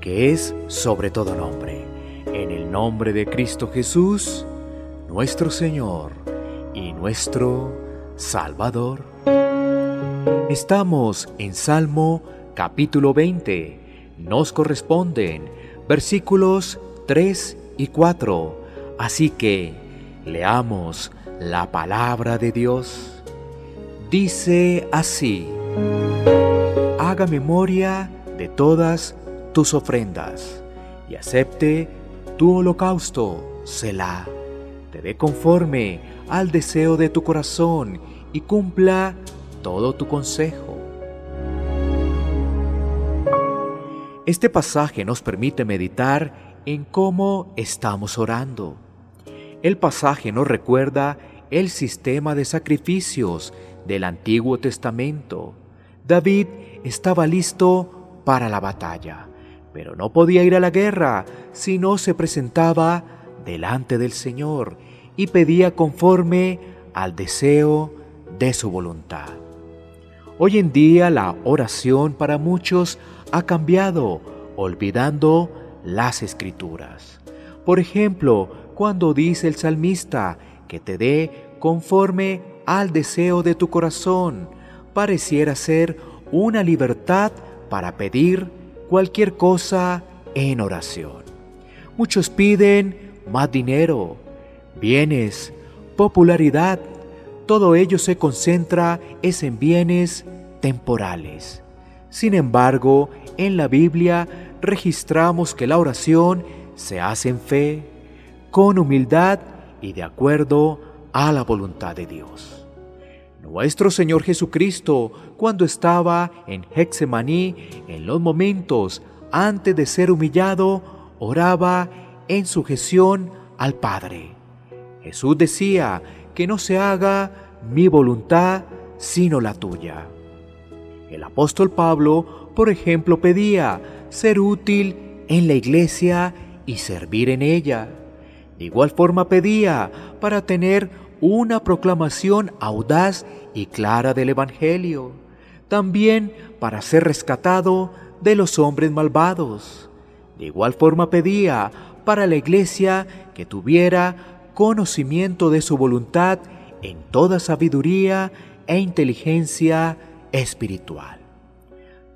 que es sobre todo nombre, en el nombre de Cristo Jesús, nuestro Señor y nuestro Salvador. Estamos en Salmo capítulo 20. Nos corresponden versículos 3 y 4. Así que leamos la palabra de Dios. Dice así, haga memoria de todas tus ofrendas y acepte tu holocausto, Selah. Te dé conforme al deseo de tu corazón y cumpla todo tu consejo. Este pasaje nos permite meditar en cómo estamos orando. El pasaje nos recuerda el sistema de sacrificios del Antiguo Testamento. David estaba listo para la batalla pero no podía ir a la guerra si no se presentaba delante del Señor y pedía conforme al deseo de su voluntad. Hoy en día la oración para muchos ha cambiado, olvidando las escrituras. Por ejemplo, cuando dice el salmista que te dé conforme al deseo de tu corazón, pareciera ser una libertad para pedir cualquier cosa en oración. Muchos piden más dinero, bienes, popularidad. Todo ello se concentra es en bienes temporales. Sin embargo, en la Biblia registramos que la oración se hace en fe, con humildad y de acuerdo a la voluntad de Dios. Nuestro Señor Jesucristo, cuando estaba en Hexemaní, en los momentos antes de ser humillado, oraba en sujeción al Padre. Jesús decía que no se haga mi voluntad, sino la tuya. El apóstol Pablo, por ejemplo, pedía ser útil en la iglesia y servir en ella. De igual forma pedía para tener una proclamación audaz y clara del Evangelio, también para ser rescatado de los hombres malvados. De igual forma pedía para la iglesia que tuviera conocimiento de su voluntad en toda sabiduría e inteligencia espiritual.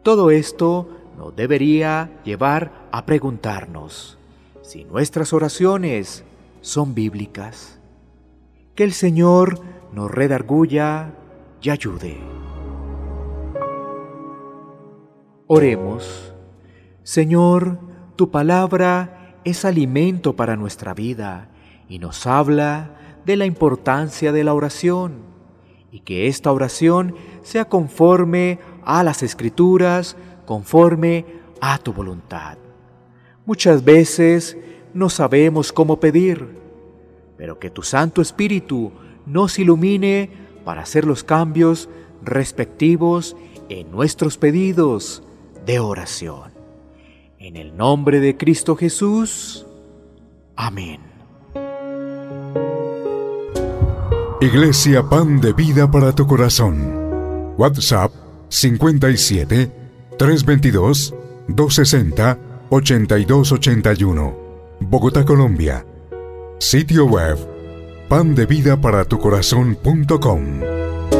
Todo esto nos debería llevar a preguntarnos si nuestras oraciones son bíblicas. Que el Señor nos redarguya y ayude. Oremos. Señor, tu palabra es alimento para nuestra vida y nos habla de la importancia de la oración y que esta oración sea conforme a las escrituras, conforme a tu voluntad. Muchas veces no sabemos cómo pedir, pero que tu Santo Espíritu nos ilumine para hacer los cambios respectivos en nuestros pedidos de oración. En el nombre de Cristo Jesús. Amén. Iglesia Pan de Vida para tu Corazón. WhatsApp 57 322 260 8281. Bogotá, Colombia Sitio web pandevidaparatucorazon.com